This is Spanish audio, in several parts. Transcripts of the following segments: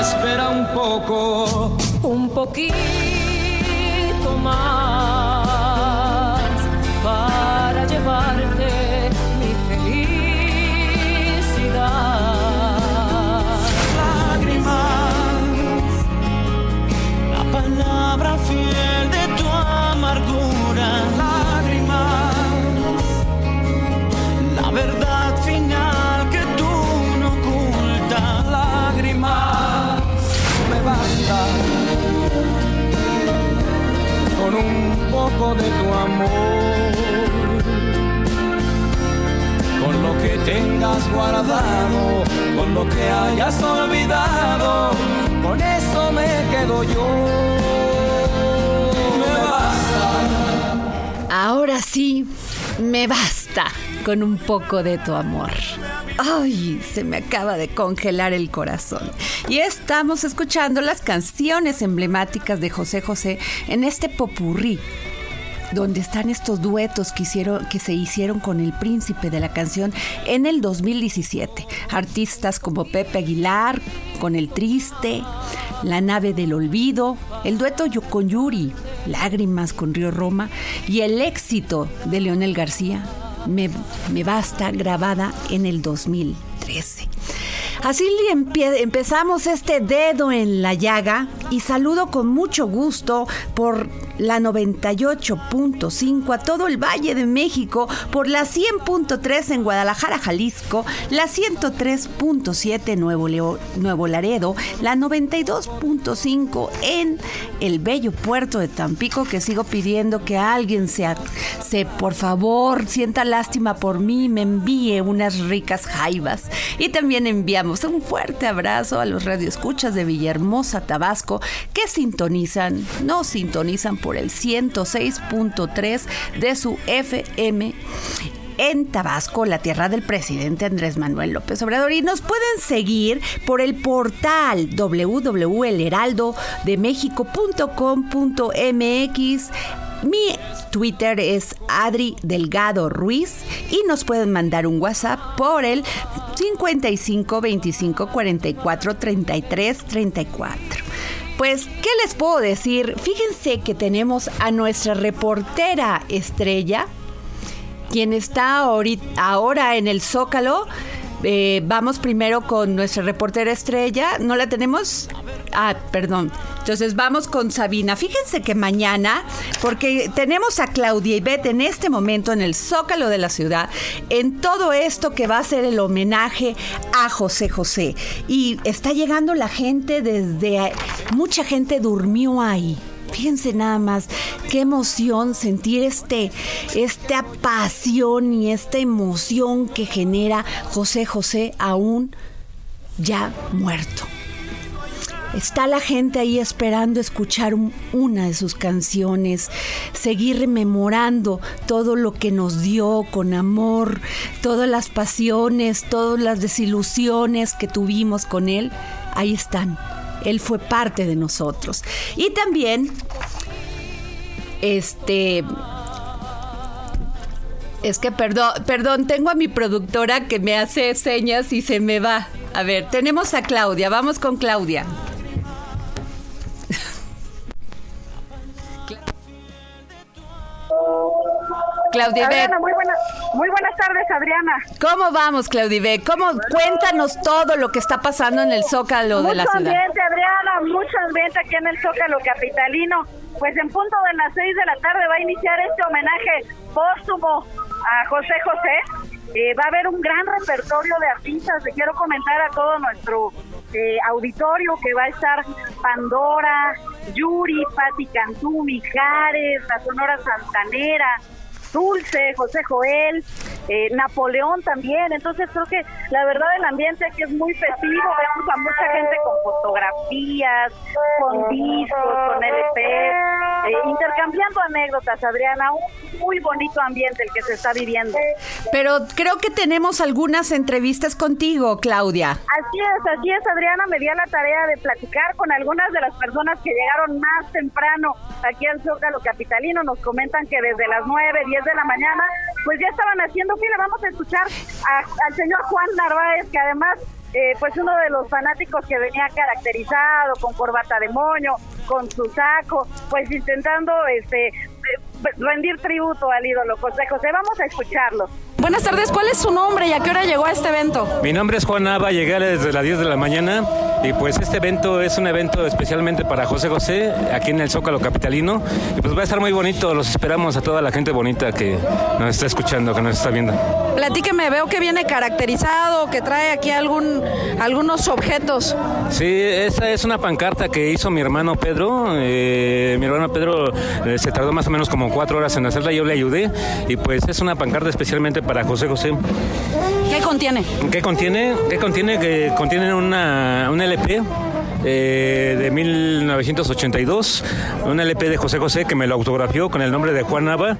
Espera un poco, un poquito más para llevarte mi felicidad. Lágrimas, la palabra fiel de con un poco de tu amor. Con lo que tengas guardado, con lo que hayas olvidado, con eso me quedo yo. Me basta. Ahora sí, me basta con un poco de tu amor. Ay, se me acaba de congelar el corazón. Y estamos escuchando las canciones emblemáticas de José José en este popurrí donde están estos duetos que, hicieron, que se hicieron con el príncipe de la canción en el 2017. Artistas como Pepe Aguilar, con El Triste, La Nave del Olvido, el dueto con Yuri, Lágrimas con Río Roma y el éxito de Leonel García, Me, Basta, grabada en el 2013. Así empie- empezamos este dedo en la llaga y saludo con mucho gusto por la 98.5 a todo el Valle de México, por la 100.3 en Guadalajara, Jalisco, la 103.7 en Nuevo, Nuevo Laredo, la 92.5 en el bello puerto de Tampico, que sigo pidiendo que alguien se por favor sienta lástima por mí, me envíe unas ricas jaivas. Y también enviamos un fuerte abrazo a los radioescuchas de Villahermosa, Tabasco, que sintonizan, no sintonizan por el 106.3 de su FM en Tabasco, la tierra del presidente Andrés Manuel López Obrador. Y nos pueden seguir por el portal www.elheraldodemexico.com.mx. Mi Twitter es Adri Delgado Ruiz y nos pueden mandar un WhatsApp por el 55 25 44 33 34. Pues, ¿qué les puedo decir? Fíjense que tenemos a nuestra reportera estrella, quien está ahorita, ahora en el Zócalo. Eh, vamos primero con nuestra reportera estrella. ¿No la tenemos? Ah, perdón. Entonces vamos con Sabina. Fíjense que mañana, porque tenemos a Claudia y Beth en este momento en el Zócalo de la ciudad, en todo esto que va a ser el homenaje a José José. Y está llegando la gente desde... Mucha gente durmió ahí. Fíjense nada más, qué emoción sentir este, esta pasión y esta emoción que genera José José aún ya muerto. Está la gente ahí esperando escuchar un- una de sus canciones, seguir rememorando todo lo que nos dio con amor, todas las pasiones, todas las desilusiones que tuvimos con él. Ahí están. Él fue parte de nosotros. Y también, este, es que perdón, perdón, tengo a mi productora que me hace señas y se me va. A ver, tenemos a Claudia, vamos con Claudia. Claudia Adriana, muy, buena, muy buenas tardes, Adriana. ¿cómo vamos, Claudia Ibet? ¿Cómo, cuéntanos todo lo que está pasando en el Zócalo de la mucho ciudad. ambiente, Adriana, mucho ambiente aquí en el Zócalo Capitalino. Pues en punto de las 6 de la tarde va a iniciar este homenaje póstumo a José José. Eh, va a haber un gran repertorio de artistas. Le quiero comentar a todo nuestro eh, auditorio que va a estar Pandora, Yuri, Patti Cantú, Mijares, la Sonora Santanera, Dulce, José Joel, eh, Napoleón también. Entonces creo que la verdad el ambiente aquí es muy festivo. Vemos a mucha gente con fotografías, con discos, con LP, eh, intercambiando anécdotas, Adriana. Un muy bonito ambiente el que se está viviendo. Pero creo que tenemos algunas entrevistas contigo, Claudia. Así es, así es, Adriana. Me di a la tarea de platicar con algunas de las personas que llegaron más temprano aquí al Zócalo Capitalino. Nos comentan que desde las 9, 10 de la mañana, pues ya estaban haciendo fila. Vamos a escuchar al señor Juan Narváez, que además eh, pues uno de los fanáticos que venía caracterizado con corbata de moño, con su saco, pues intentando este eh, rendir tributo al ídolo José José. Vamos a escucharlo. Buenas tardes, ¿cuál es su nombre y a qué hora llegó a este evento? Mi nombre es Juan Nava, llegué desde las 10 de la mañana y pues este evento es un evento especialmente para José José aquí en el Zócalo Capitalino y pues va a estar muy bonito, los esperamos a toda la gente bonita que nos está escuchando, que nos está viendo. Platíqueme, veo que viene caracterizado, que trae aquí algún, algunos objetos. Sí, esa es una pancarta que hizo mi hermano Pedro, eh, mi hermano Pedro eh, se tardó más o menos como cuatro horas en hacerla, yo le ayudé y pues es una pancarta especialmente para José José. ¿Qué contiene? ¿Qué contiene? ¿Qué contiene? Que contiene una, un LP eh, de 1982, un LP de José José que me lo autografió con el nombre de Juan Nava.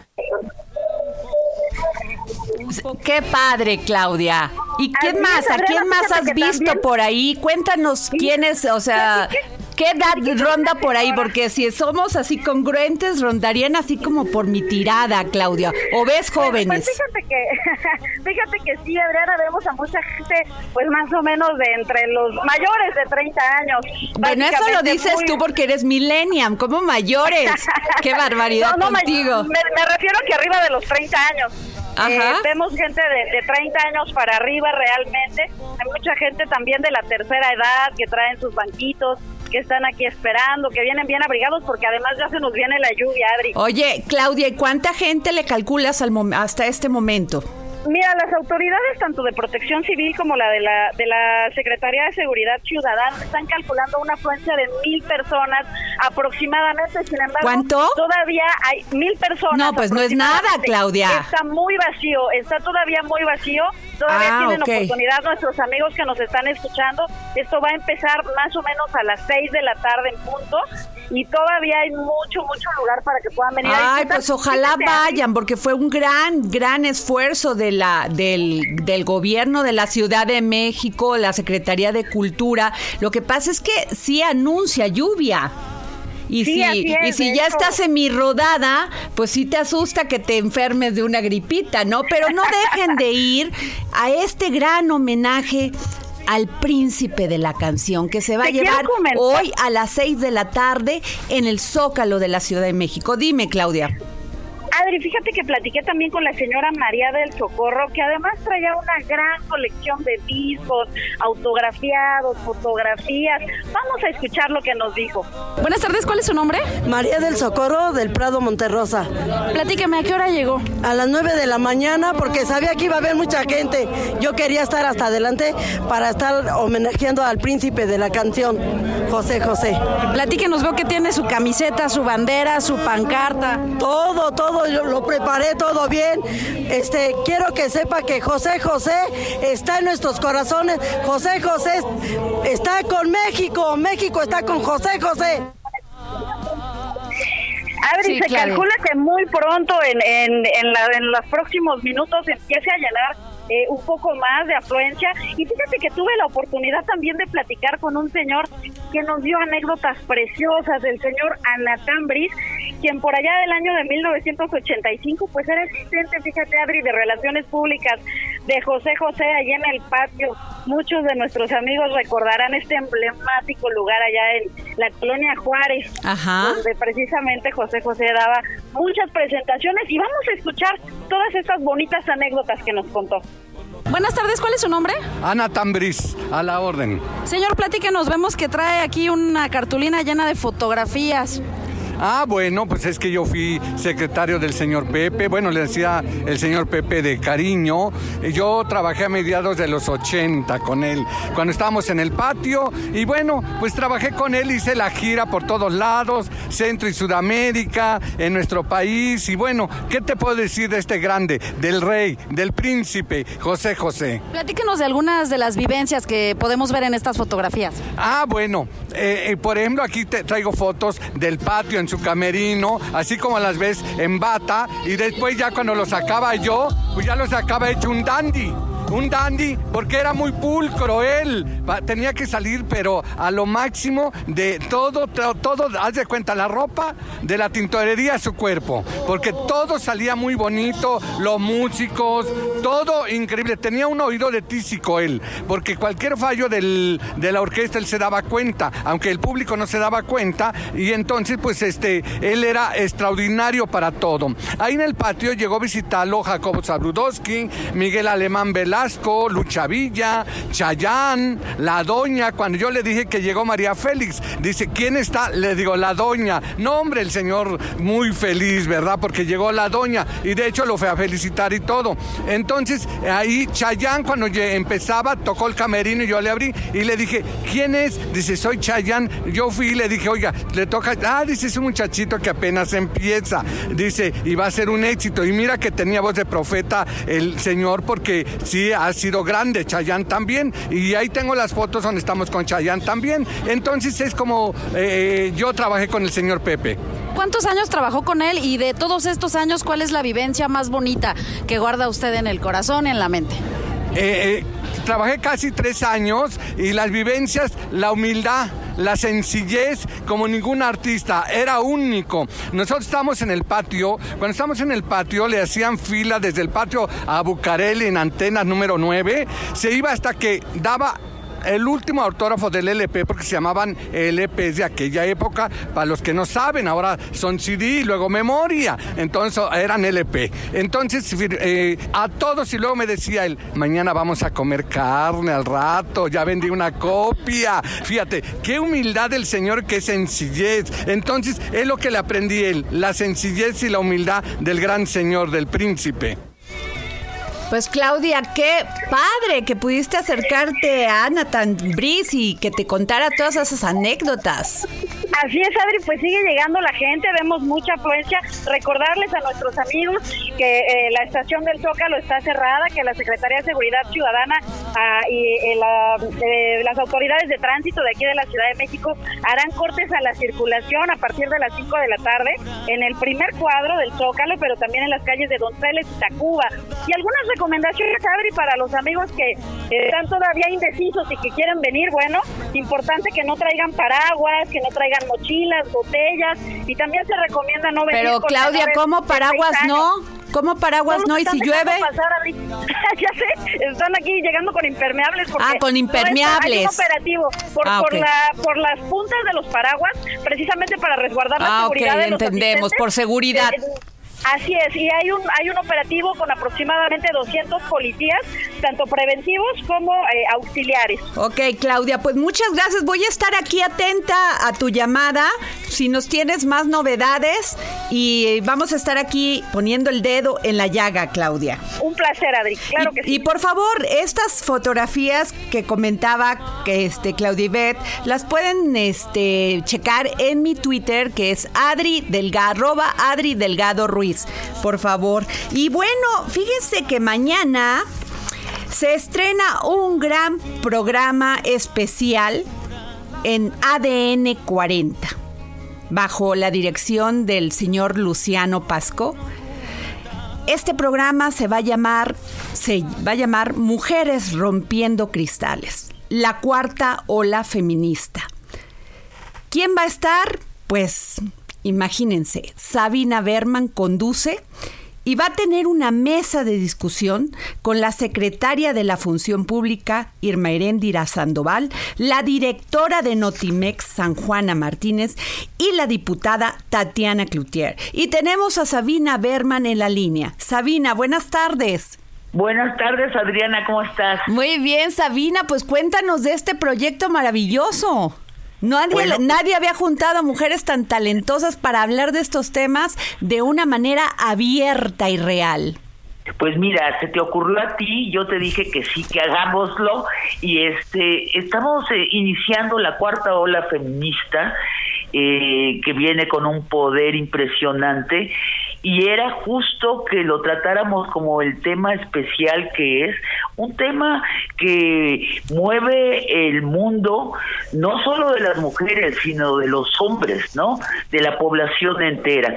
Qué padre, Claudia. ¿Y quién más? ¿A quién más has visto por ahí? Cuéntanos quiénes, o sea, ¿Qué edad ronda por ahí? Porque si somos así congruentes, rondarían así como por mi tirada, Claudia. ¿O ves pues, jóvenes? Pues, fíjate que, fíjate que sí, Adriana, vemos a mucha gente, pues más o menos de entre los mayores de 30 años. Bueno, eso lo dices tú porque eres millennium, como mayores. Qué barbaridad contigo. Me, me, refiero que arriba de los 30 años. Eh, vemos gente de, de 30 años para arriba realmente. Hay mucha gente también de la tercera edad que traen sus banquitos, que están aquí esperando, que vienen bien abrigados porque además ya se nos viene la lluvia, Adri. Oye, Claudia, ¿y cuánta gente le calculas al hasta este momento? Mira, las autoridades tanto de Protección Civil como la de la de la Secretaría de Seguridad Ciudadana están calculando una afluencia de mil personas aproximadamente. Sin embargo, ¿cuánto? Todavía hay mil personas. No, pues no es nada, Claudia. Está muy vacío, está todavía muy vacío. Todavía ah, tienen oportunidad nuestros amigos que nos están escuchando. Esto va a empezar más o menos a las seis de la tarde en punto y todavía hay mucho, mucho lugar para que puedan venir. Ay, pues ojalá vayan, porque fue un gran, gran esfuerzo de la, del, del gobierno de la Ciudad de México, la Secretaría de Cultura. Lo que pasa es que sí anuncia lluvia. Y si, y si ya estás rodada, pues sí te asusta que te enfermes de una gripita, ¿no? Pero no dejen de ir a este gran homenaje al príncipe de la canción que se va a llevar hoy a las seis de la tarde en el Zócalo de la Ciudad de México. Dime, Claudia. Adri, fíjate que platiqué también con la señora María del Socorro, que además traía una gran colección de discos, autografiados, fotografías. Vamos a escuchar lo que nos dijo. Buenas tardes, ¿cuál es su nombre? María del Socorro del Prado Monterrosa. Platíqueme, ¿a qué hora llegó? A las 9 de la mañana porque sabía que iba a haber mucha gente. Yo quería estar hasta adelante para estar homenajeando al príncipe de la canción, José José. Platíquenos, veo que tiene su camiseta, su bandera, su pancarta. Todo, todo lo preparé todo bien. Este, quiero que sepa que José José está en nuestros corazones. José José está con México. México está con José José. Adri, se calcula que muy pronto, en, en, en los próximos minutos, empiece a llenar eh, un poco más de afluencia. Y fíjate que tuve la oportunidad también de platicar con un señor que nos dio anécdotas preciosas, del señor Anatambris, quien por allá del año de 1985 pues era asistente, fíjate Adri, de Relaciones Públicas de José José allá en el patio. Muchos de nuestros amigos recordarán este emblemático lugar allá en la colonia Juárez, donde precisamente José José daba muchas presentaciones y vamos a escuchar todas estas bonitas anécdotas que nos contó. Buenas tardes, ¿cuál es su nombre? Ana Tambris, a la orden. Señor, platíquenos, vemos que trae aquí una cartulina llena de fotografías. Ah, bueno, pues es que yo fui secretario del señor Pepe, bueno, le decía el señor Pepe de cariño. Yo trabajé a mediados de los 80 con él, cuando estábamos en el patio, y bueno, pues trabajé con él, hice la gira por todos lados, Centro y Sudamérica, en nuestro país, y bueno, ¿qué te puedo decir de este grande, del rey, del príncipe, José José? Platíquenos de algunas de las vivencias que podemos ver en estas fotografías. Ah, bueno, eh, eh, por ejemplo, aquí te traigo fotos del patio en su camerino, así como las ves en bata, y después ya cuando lo sacaba yo, pues ya lo sacaba hecho un dandy un dandy, porque era muy pulcro él. Tenía que salir, pero a lo máximo de todo, todo, haz de cuenta, la ropa de la tintorería a su cuerpo, porque todo salía muy bonito, los músicos, todo increíble. Tenía un oído de tísico él, porque cualquier fallo del, de la orquesta él se daba cuenta, aunque el público no se daba cuenta, y entonces, pues, este, él era extraordinario para todo. Ahí en el patio llegó a visitarlo Jacobo Zabrudowski, Miguel Alemán Velasco, Lucha Villa, Chayán, la doña. Cuando yo le dije que llegó María Félix, dice, ¿quién está? Le digo, la doña. No, hombre, el señor muy feliz, ¿verdad? Porque llegó la doña y de hecho lo fue a felicitar y todo. Entonces, ahí Chayán, cuando empezaba, tocó el camerino y yo le abrí y le dije, ¿quién es? Dice, soy Chayán. Yo fui y le dije, oiga, le toca. Ah, dice, es un muchachito que apenas empieza. Dice, y va a ser un éxito. Y mira que tenía voz de profeta el señor, porque sí ha sido grande, Chayán también, y ahí tengo las fotos donde estamos con Chayán también. Entonces es como eh, yo trabajé con el señor Pepe. ¿Cuántos años trabajó con él y de todos estos años cuál es la vivencia más bonita que guarda usted en el corazón y en la mente? Eh, eh, trabajé casi tres años y las vivencias, la humildad, la sencillez como ningún artista, era único. Nosotros estamos en el patio, cuando estamos en el patio le hacían fila desde el patio a Bucareli en antena número 9, se iba hasta que daba el último autógrafo del LP, porque se llamaban LPs de aquella época, para los que no saben, ahora son CD y luego memoria, entonces eran LP. Entonces, eh, a todos, y luego me decía él, mañana vamos a comer carne al rato, ya vendí una copia. Fíjate, qué humildad del Señor, qué sencillez. Entonces, es lo que le aprendí él, la sencillez y la humildad del gran Señor, del príncipe. Pues Claudia, qué padre que pudiste acercarte a Ana tan Brice y que te contara todas esas anécdotas. Así es, Adri, pues sigue llegando la gente, vemos mucha afluencia. Recordarles a nuestros amigos que eh, la estación del Zócalo está cerrada, que la Secretaría de Seguridad Ciudadana ah, y eh, eh, las autoridades de tránsito de aquí de la Ciudad de México harán cortes a la circulación a partir de las 5 de la tarde en el primer cuadro del Zócalo, pero también en las calles de Donceles y Tacuba. Y algunas recomendaciones, Adri, para los amigos que están todavía indecisos y que quieren venir, bueno, importante que no traigan paraguas, que no traigan mochilas, botellas y también se recomienda no venir Pero Claudia, ¿cómo paraguas no? ¿Cómo paraguas no? ¿Y si llueve? ya sé, están aquí llegando con impermeables. Porque ah, con impermeables. operativo por, ah, por, la, por las puntas de los paraguas, precisamente para resguardar la ah, seguridad de los entendemos, por seguridad. Eh, Así es, y hay un hay un operativo con aproximadamente 200 policías, tanto preventivos como eh, auxiliares. Ok, Claudia, pues muchas gracias. Voy a estar aquí atenta a tu llamada, si nos tienes más novedades, y vamos a estar aquí poniendo el dedo en la llaga, Claudia. Un placer, Adri, claro que sí. Y por favor, estas fotografías que comentaba que este Claudia Ibet, las pueden este, checar en mi Twitter, que es Adri Delgado, arroba Adri Delgado Ruiz por favor. Y bueno, fíjense que mañana se estrena un gran programa especial en ADN 40, bajo la dirección del señor Luciano Pasco. Este programa se va a llamar se va a llamar Mujeres rompiendo cristales, la cuarta ola feminista. ¿Quién va a estar? Pues Imagínense, Sabina Berman conduce y va a tener una mesa de discusión con la secretaria de la Función Pública, Irma Heréndira Sandoval, la directora de Notimex, San Juana Martínez, y la diputada Tatiana Cloutier. Y tenemos a Sabina Berman en la línea. Sabina, buenas tardes. Buenas tardes, Adriana, ¿cómo estás? Muy bien, Sabina, pues cuéntanos de este proyecto maravilloso. Nadie, Bueno. nadie había juntado mujeres tan talentosas para hablar de estos temas de una manera abierta y real. Pues mira, se te ocurrió a ti, yo te dije que sí, que hagámoslo y este estamos eh, iniciando la cuarta ola feminista eh, que viene con un poder impresionante y era justo que lo tratáramos como el tema especial que es, un tema que mueve el mundo no solo de las mujeres, sino de los hombres, ¿no? De la población entera.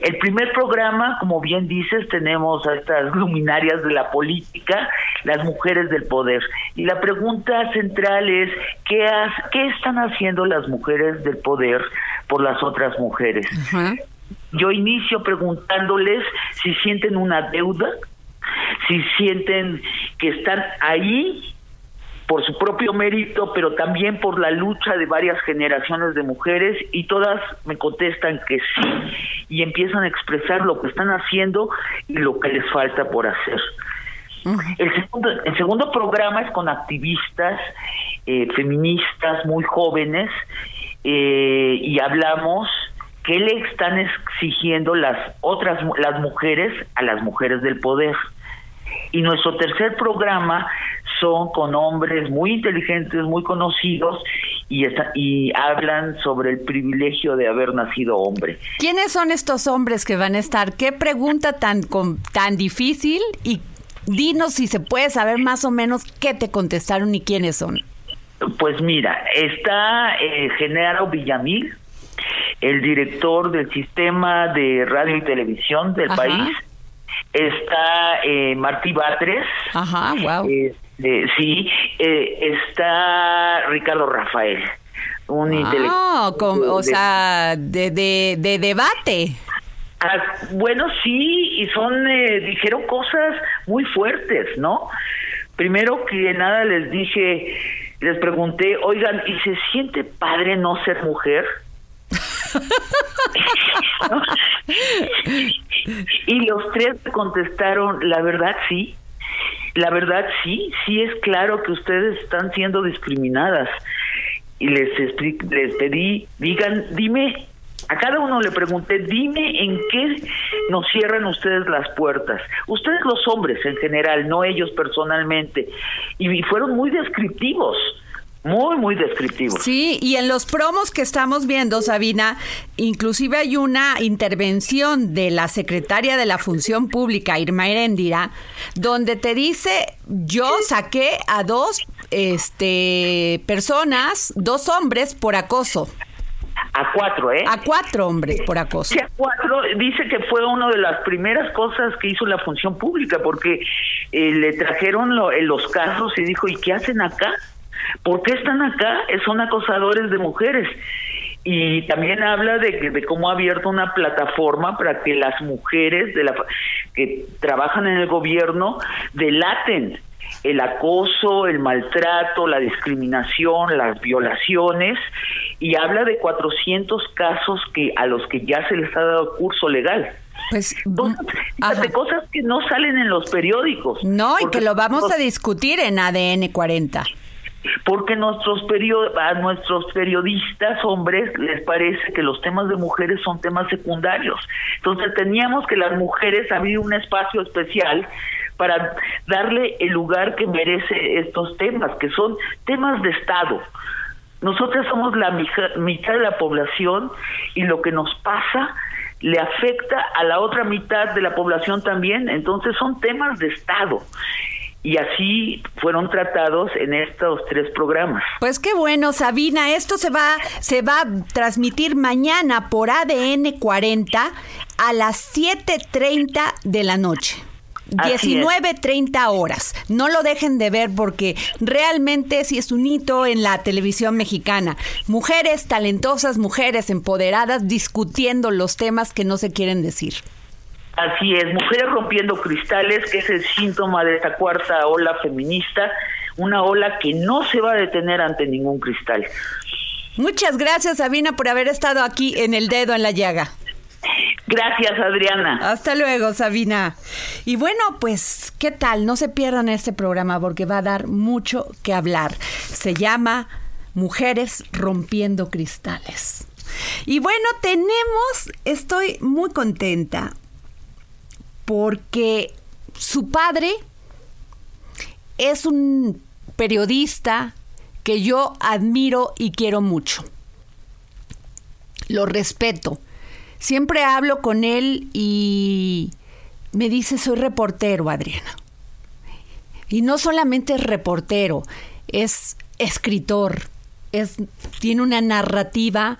El primer programa, como bien dices, tenemos a estas luminarias de la política, las mujeres del poder. Y la pregunta central es, ¿qué, has- qué están haciendo las mujeres del poder por las otras mujeres? Yo inicio preguntándoles si sienten una deuda, si sienten que están ahí por su propio mérito, pero también por la lucha de varias generaciones de mujeres y todas me contestan que sí y empiezan a expresar lo que están haciendo y lo que les falta por hacer. El segundo, el segundo programa es con activistas eh, feministas muy jóvenes eh, y hablamos qué le están exigiendo las otras las mujeres a las mujeres del poder. Y nuestro tercer programa son con hombres muy inteligentes, muy conocidos y, esta- y hablan sobre el privilegio de haber nacido hombre. ¿Quiénes son estos hombres que van a estar? ¿Qué pregunta tan, com- tan difícil? Y dinos si se puede saber más o menos qué te contestaron y quiénes son. Pues mira, está eh, Genaro Villamil, el director del sistema de radio y televisión del Ajá. país. Está eh, Martí Batres. Ajá, wow. sí, eh, está Ricardo Rafael, un intelectual. Ah, com- o de- sea, de, de, de debate. Ah, bueno, sí, y son, eh, dijeron cosas muy fuertes, ¿no? Primero que nada les dije, les pregunté, oigan, ¿y se siente padre no ser mujer? y los tres contestaron, la verdad sí, la verdad sí, sí es claro que ustedes están siendo discriminadas. Y les, les pedí, digan, dime, a cada uno le pregunté, dime en qué nos cierran ustedes las puertas. Ustedes los hombres en general, no ellos personalmente. Y fueron muy descriptivos, muy, muy descriptivos. Sí, y en los promos que estamos viendo, Sabina, inclusive hay una intervención de la secretaria de la Función Pública, Irma Heréndira, donde te dice, yo saqué a dos este, personas, dos hombres por acoso. A cuatro, ¿eh? A cuatro hombres por acoso. Sí, a cuatro, dice que fue una de las primeras cosas que hizo la función pública, porque eh, le trajeron lo- los casos y dijo, ¿y qué hacen acá? ¿Por qué están acá? Son acosadores de mujeres. Y también habla de, que- de cómo ha abierto una plataforma para que las mujeres de la, que trabajan en el gobierno delaten el acoso, el maltrato, la discriminación, las violaciones y habla de 400 casos que a los que ya se les ha dado curso legal. Pues, Fíjate, cosas que no salen en los periódicos. No, y que lo vamos a discutir en ADN 40. Porque nuestros perio- a nuestros periodistas hombres les parece que los temas de mujeres son temas secundarios. Entonces teníamos que las mujeres abrir un espacio especial para darle el lugar que merece estos temas, que son temas de Estado. Nosotros somos la mitad de la población y lo que nos pasa le afecta a la otra mitad de la población también, entonces son temas de Estado. Y así fueron tratados en estos tres programas. Pues qué bueno, Sabina. Esto se va, se va a transmitir mañana por ADN 40 a las 7.30 de la noche. Así es. 19.30 horas. No lo dejen de ver porque realmente sí es un hito en la televisión mexicana. Mujeres talentosas, mujeres empoderadas discutiendo los temas que no se quieren decir. Así es, mujeres rompiendo cristales, que es el síntoma de esta cuarta ola feminista, una ola que no se va a detener ante ningún cristal. Muchas gracias, Sabina, por haber estado aquí en el dedo en la llaga. Gracias, Adriana. Hasta luego, Sabina. Y bueno, pues, ¿qué tal? No se pierdan este programa porque va a dar mucho que hablar. Se llama Mujeres rompiendo cristales. Y bueno, tenemos, estoy muy contenta porque su padre es un periodista que yo admiro y quiero mucho. Lo respeto. Siempre hablo con él y me dice, soy reportero, Adriana. Y no solamente es reportero, es escritor, es, tiene una narrativa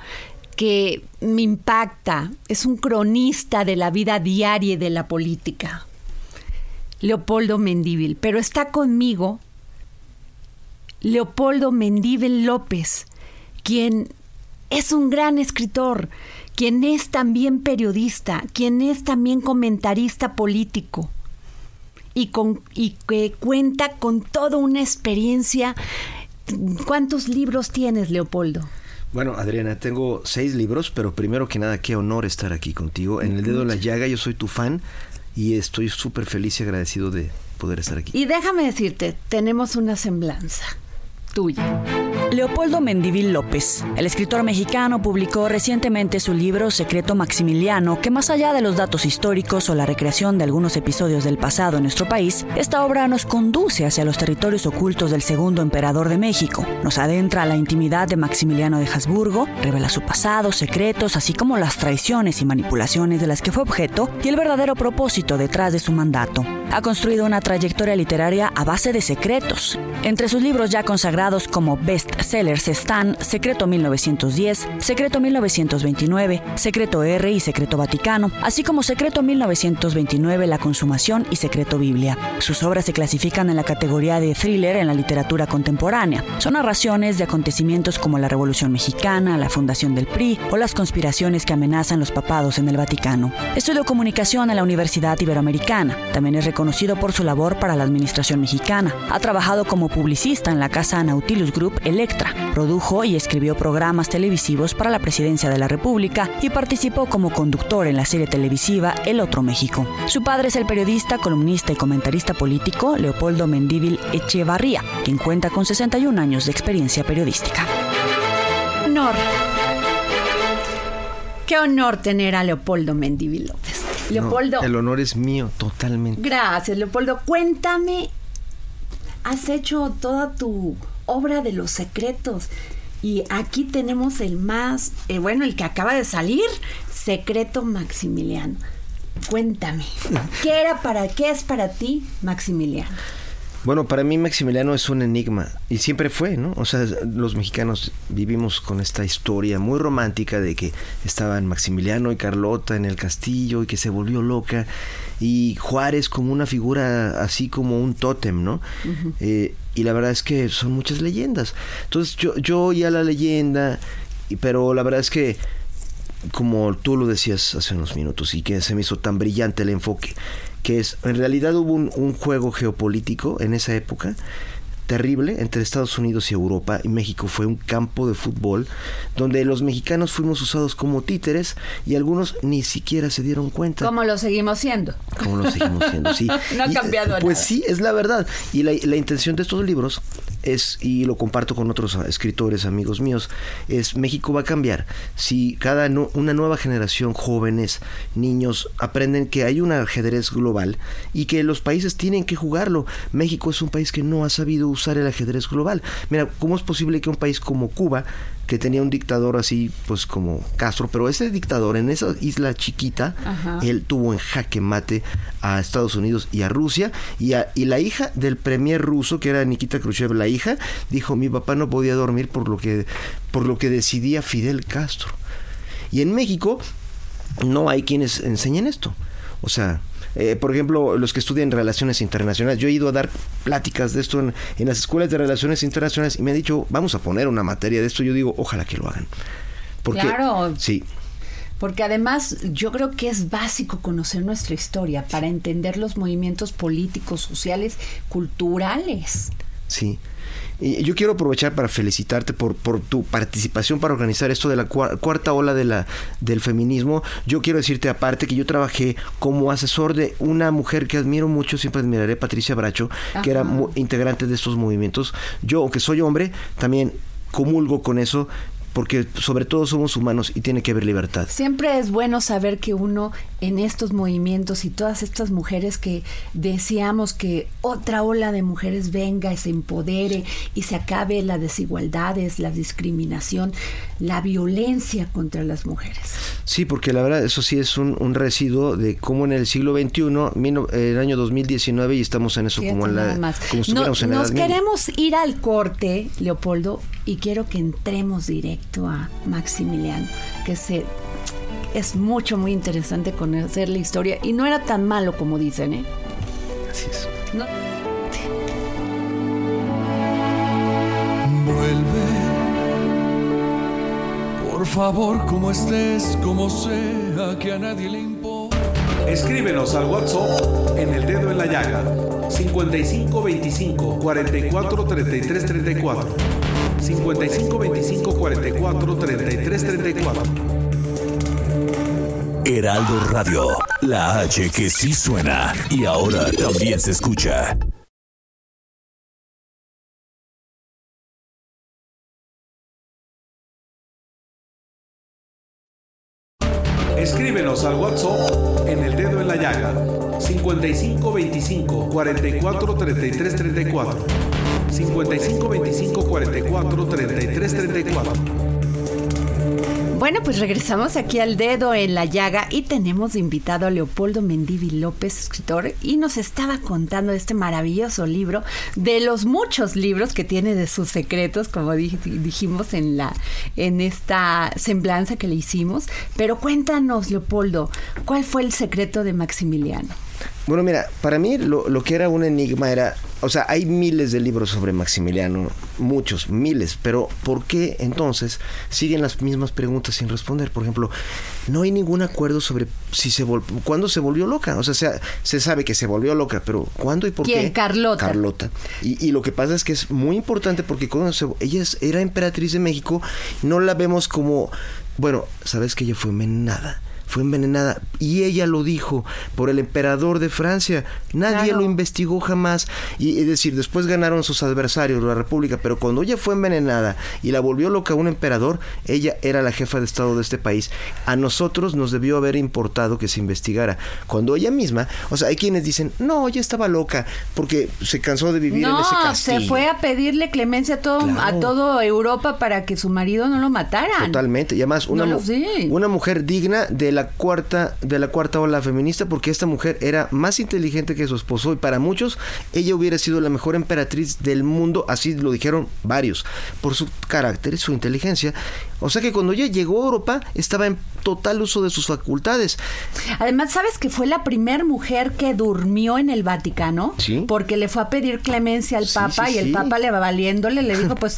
que me impacta, es un cronista de la vida diaria y de la política. Leopoldo Mendíbil, pero está conmigo Leopoldo Mendíbil López, quien es un gran escritor, quien es también periodista, quien es también comentarista político y, con, y que cuenta con toda una experiencia. ¿Cuántos libros tienes, Leopoldo? Bueno, Adriana, tengo seis libros, pero primero que nada, qué honor estar aquí contigo. En el dedo de la llaga, yo soy tu fan y estoy súper feliz y agradecido de poder estar aquí. Y déjame decirte, tenemos una semblanza tuya. Leopoldo Mendivil López, el escritor mexicano, publicó recientemente su libro Secreto Maximiliano, que más allá de los datos históricos o la recreación de algunos episodios del pasado en nuestro país, esta obra nos conduce hacia los territorios ocultos del segundo emperador de México, nos adentra a la intimidad de Maximiliano de Habsburgo, revela su pasado, secretos, así como las traiciones y manipulaciones de las que fue objeto y el verdadero propósito detrás de su mandato. Ha construido una trayectoria literaria a base de secretos. Entre sus libros ya consagrados como Best sellers están Secreto 1910, Secreto 1929, Secreto R y Secreto Vaticano, así como Secreto 1929, La Consumación y Secreto Biblia. Sus obras se clasifican en la categoría de thriller en la literatura contemporánea. Son narraciones de acontecimientos como la Revolución Mexicana, la fundación del PRI o las conspiraciones que amenazan los papados en el Vaticano. Estudió comunicación en la Universidad Iberoamericana. También es reconocido por su labor para la administración mexicana. Ha trabajado como publicista en la casa Nautilus Group Electra produjo y escribió programas televisivos para la presidencia de la República y participó como conductor en la serie televisiva El Otro México. Su padre es el periodista, columnista y comentarista político Leopoldo Mendíbil Echevarría, quien cuenta con 61 años de experiencia periodística. Honor. Qué honor tener a Leopoldo Mendíbil López. Leopoldo. el honor es mío, totalmente. Gracias, Leopoldo. Cuéntame, has hecho toda tu obra de los secretos. Y aquí tenemos el más, eh, bueno, el que acaba de salir, Secreto Maximiliano. Cuéntame, ¿qué era para qué es para ti Maximiliano? Bueno, para mí Maximiliano es un enigma y siempre fue, ¿no? O sea, los mexicanos vivimos con esta historia muy romántica de que estaban Maximiliano y Carlota en el castillo y que se volvió loca y Juárez como una figura así como un tótem, ¿no? eh, y la verdad es que son muchas leyendas. Entonces yo, yo oía la leyenda, pero la verdad es que, como tú lo decías hace unos minutos, y que se me hizo tan brillante el enfoque, que es, en realidad hubo un, un juego geopolítico en esa época terrible entre Estados Unidos y Europa y México fue un campo de fútbol donde los mexicanos fuimos usados como títeres y algunos ni siquiera se dieron cuenta. ¿Cómo lo seguimos siendo? ¿Cómo lo seguimos siendo? Sí. no ha cambiado Pues sí, es la verdad. Y la, la intención de estos libros es, y lo comparto con otros escritores, amigos míos, es México va a cambiar. Si cada no, una nueva generación, jóvenes, niños, aprenden que hay un ajedrez global y que los países tienen que jugarlo. México es un país que no ha sabido usar el ajedrez global. Mira, ¿cómo es posible que un país como Cuba que tenía un dictador así, pues como Castro, pero ese dictador en esa isla chiquita, Ajá. él tuvo en jaque mate a Estados Unidos y a Rusia, y, a, y la hija del premier ruso, que era Nikita Khrushchev, la hija, dijo, mi papá no podía dormir por lo que, por lo que decidía Fidel Castro. Y en México no hay quienes enseñen esto. O sea, eh, por ejemplo, los que estudian relaciones internacionales. Yo he ido a dar pláticas de esto en, en, las escuelas de relaciones internacionales y me han dicho, vamos a poner una materia de esto. Yo digo, ojalá que lo hagan. Porque, claro. Sí. Porque además yo creo que es básico conocer nuestra historia para entender los movimientos políticos, sociales, culturales. Sí. Y yo quiero aprovechar para felicitarte por, por tu participación para organizar esto de la cuarta ola de la, del feminismo. Yo quiero decirte aparte que yo trabajé como asesor de una mujer que admiro mucho, siempre admiraré, Patricia Bracho, Ajá. que era integrante de estos movimientos. Yo, aunque soy hombre, también comulgo con eso porque sobre todo somos humanos y tiene que haber libertad. Siempre es bueno saber que uno en estos movimientos y todas estas mujeres que deseamos que otra ola de mujeres venga y se empodere y se acabe las desigualdades, la discriminación, la violencia contra las mujeres. Sí, porque la verdad eso sí es un, residuo de cómo en el siglo XXI, el año 2019 y estamos en eso como, en la, como estuviéramos en Nos queremos ir al corte, Leopoldo, y quiero que entremos directo a Maximiliano, que se, es mucho, muy interesante conocer la historia y no era tan malo como dicen, ¿eh? Así es. Vuelve, por favor, como estés, como sea, que a nadie le importa. Escríbenos al WhatsApp en el dedo en la llaga 55 25 44 33 34 55 25 44 33 34. Heraldo Radio, la H que sí suena y ahora también se escucha. Escríbenos al WhatsApp en el dedo en la llaga 55 25 44 33 34. 55 25 44 33 34. Bueno, pues regresamos aquí al dedo en la llaga y tenemos invitado a Leopoldo Mendivi López, escritor, y nos estaba contando este maravilloso libro, de los muchos libros que tiene de sus secretos, como dijimos en la en esta semblanza que le hicimos. Pero cuéntanos, Leopoldo, ¿cuál fue el secreto de Maximiliano? Bueno, mira, para mí lo, lo, que era un enigma era, o sea, hay miles de libros sobre Maximiliano, muchos, miles, pero ¿por qué entonces siguen las mismas preguntas sin responder? Por ejemplo, no hay ningún acuerdo sobre si se cuándo se volvió loca, o sea, se, se, sabe que se volvió loca, pero ¿cuándo y por ¿Quién? qué? Carlota. Carlota. Y, y, lo que pasa es que es muy importante porque cuando ella era emperatriz de México, no la vemos como, bueno, sabes que ella fue envenenada fue envenenada y ella lo dijo por el emperador de Francia. Nadie lo investigó jamás. Y es decir, después ganaron sus adversarios, la República, pero cuando ella fue envenenada y la volvió loca un emperador, ella era la jefa de Estado de este país. A nosotros nos debió haber importado que se investigara. Cuando ella misma, o sea, hay quienes dicen, no, ella estaba loca porque se cansó de vivir en ese castillo. se fue a pedirle clemencia a todo, a todo Europa para que su marido no lo matara. Totalmente. Y además, una, una mujer digna de la cuarta de la cuarta ola feminista porque esta mujer era más inteligente que su esposo y para muchos ella hubiera sido la mejor emperatriz del mundo, así lo dijeron varios, por su carácter y su inteligencia. O sea que cuando ella llegó a Europa estaba en total uso de sus facultades. Además, ¿sabes que fue la primera mujer que durmió en el Vaticano? Sí. Porque le fue a pedir clemencia al Papa y el Papa le va valiéndole, le dijo, pues,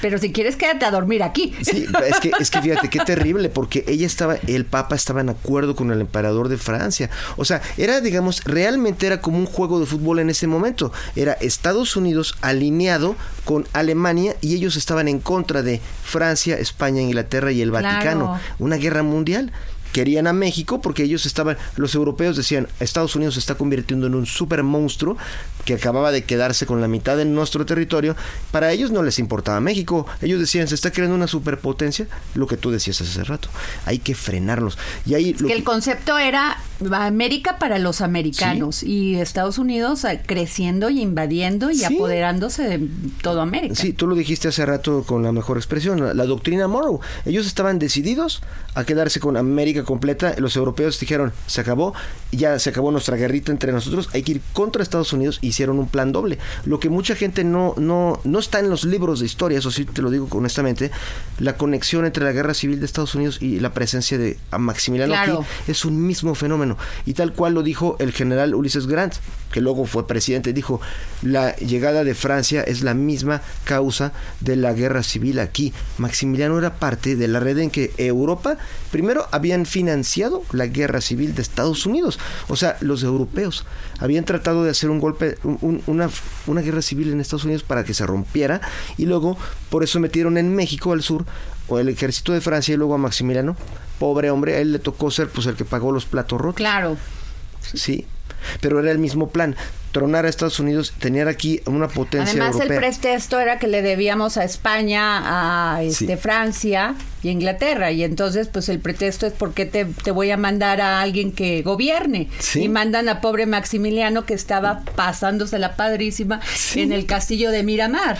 pero si quieres quédate a dormir aquí. Sí, es que, es que fíjate, qué terrible, porque ella estaba, el Papa estaba en acuerdo con el emperador de Francia. O sea, era, digamos, realmente era como un juego de fútbol en ese momento. Era Estados Unidos alineado con Alemania y ellos estaban en contra de Francia, España, Inglaterra y el Vaticano. Una guerra mundial querían a México porque ellos estaban, los europeos decían, Estados Unidos se está convirtiendo en un super monstruo que acababa de quedarse con la mitad de nuestro territorio. Para ellos no les importaba México. Ellos decían, se está creando una superpotencia, lo que tú decías hace rato. Hay que frenarlos. Y ahí que, el concepto era América para los americanos y Estados Unidos ah, creciendo y invadiendo y apoderándose de todo América. Sí, tú lo dijiste hace rato con la mejor expresión, la, la doctrina Morrow. Ellos estaban decididos a quedarse con América completa. Los europeos dijeron, se acabó, ya se acabó nuestra guerrita entre nosotros, hay que ir contra Estados Unidos hicieron un plan doble. Lo que mucha gente no, no, no está en los libros de historia, eso sí te lo digo honestamente, la conexión entre la guerra civil de Estados Unidos y la presencia de Maximiliano aquí es un mismo fenómeno. Y tal cual lo dijo el general Ulises Grant, que luego fue presidente, dijo, la llegada de Francia es la misma causa de la guerra civil aquí. Maximiliano era parte de la red en que Europa, primero, habían financiado la guerra civil de Estados Unidos. O sea, los europeos habían tratado de hacer un golpe, una, una guerra civil en Estados Unidos para que se rompiera y luego por eso metieron en México al sur o el ejército de Francia y luego a Maximiliano. Pobre hombre, a él le tocó ser pues el que pagó los platos rotos. Claro. Sí, pero era el mismo plan. Tronar a Estados Unidos, tener aquí una potencia Además, europea. el pretexto era que le debíamos a España, a este, Sí. Francia y Inglaterra. Y entonces, pues el pretexto es porque te, te voy a mandar a alguien que gobierne. Sí. Y mandan a pobre Maximiliano que estaba pasándose la padrísima en el castillo de Miramar.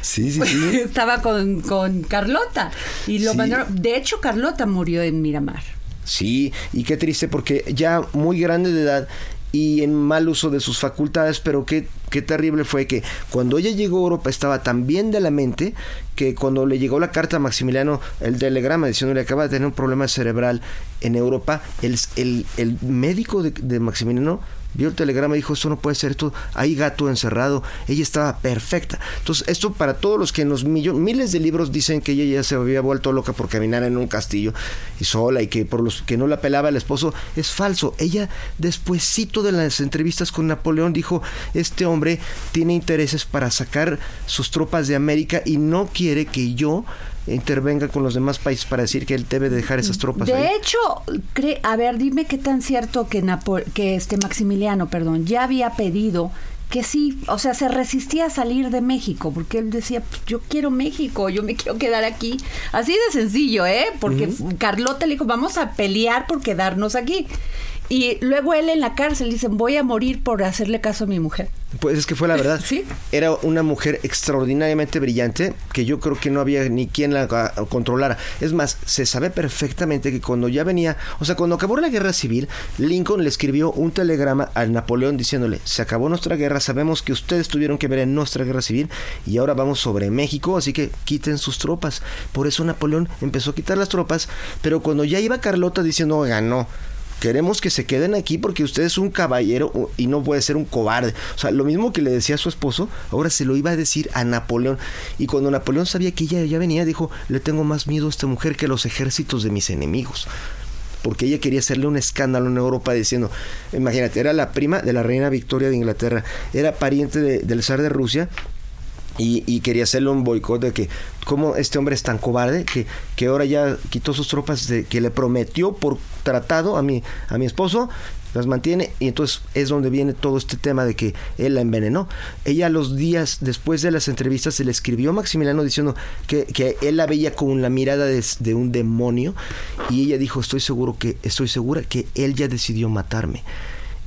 Sí, sí, sí. estaba con, con Carlota. Y lo mandaron. De hecho, Carlota murió en Miramar. Sí, y qué triste porque ya muy grande de edad y en mal uso de sus facultades, pero qué, qué terrible fue que cuando ella llegó a Europa estaba tan bien de la mente que cuando le llegó la carta a Maximiliano, el telegrama diciéndole acaba de tener un problema cerebral en Europa, el, el, el médico de, de Maximiliano vio el telegrama y dijo, esto no puede ser, esto, hay gato encerrado, ella estaba perfecta. Entonces, esto para todos los que en los millo- miles de libros dicen que ella ya se había vuelto loca por caminar en un castillo y sola y que por los que no la pelaba el esposo, es falso. Ella, despuesito de las entrevistas con Napoleón, dijo, este hombre tiene intereses para sacar sus tropas de América y no quiere que yo intervenga con los demás países para decir que él debe dejar esas tropas De ahí. hecho, cre- a ver, dime qué tan cierto que, Napo- que este Maximiliano, perdón, ya había pedido que sí, o sea, se resistía a salir de México, porque él decía, "Pues, yo quiero México, yo me quiero quedar aquí. Así de sencillo, ¿eh? Porque Carlota le dijo, vamos a pelear por quedarnos aquí. Y luego él en la cárcel dicen, voy a morir por hacerle caso a mi mujer. Pues es que fue la verdad. Sí. Era una mujer extraordinariamente brillante que yo creo que no había ni quien la ah, controlara. Es más, se sabe perfectamente que cuando ya venía, o sea, cuando acabó la guerra civil, Lincoln le escribió un telegrama a Napoleón diciéndole, se acabó nuestra guerra, sabemos que ustedes tuvieron que ver en nuestra guerra civil y ahora vamos sobre México, así que quiten sus tropas. Por eso Napoleón empezó a quitar las tropas, pero cuando ya iba Carlota diciendo, oiga, no, Queremos que se queden aquí porque usted es un caballero y no puede ser un cobarde. O sea, lo mismo que le decía a su esposo, ahora se lo iba a decir a Napoleón. Y cuando Napoleón sabía que ella ya venía, dijo, le tengo más miedo a esta mujer que a los ejércitos de mis enemigos. Porque ella quería hacerle un escándalo en Europa diciendo, imagínate, era la prima de la reina Victoria de Inglaterra, era pariente de- del zar de Rusia y, quería hacerle un boicot de que como este hombre es tan cobarde que, que ahora ya quitó sus tropas de, que le prometió por tratado a mi, a mi esposo las mantiene y entonces es donde viene todo este tema de que él la envenenó. Ella los días después de las entrevistas se le escribió a Maximiliano diciendo que, que él la veía con la mirada de, de un demonio y ella dijo estoy seguro que estoy segura que él ya decidió matarme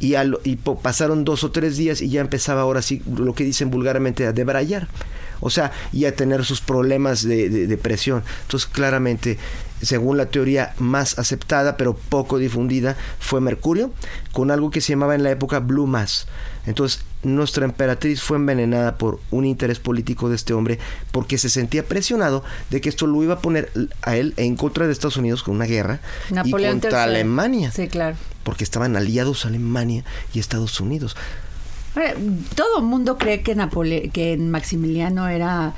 y, al- y po- pasaron dos o tres días y ya empezaba ahora sí lo que dicen vulgarmente a debrayar. O sea, y a tener sus problemas de, de- de presión. Entonces, claramente, según la teoría más aceptada, pero poco difundida, fue Mercurio, con algo que se llamaba en la época Blue Mass. Entonces, nuestra emperatriz fue envenenada por un interés político de este hombre, porque se sentía presionado de que esto lo iba a poner a él en contra de Estados Unidos con una guerra Napoleón y contra III. Alemania Sí, claro. Porque estaban aliados Alemania y Estados Unidos. Eh, Todo el mundo cree que, Napole que Maximiliano era,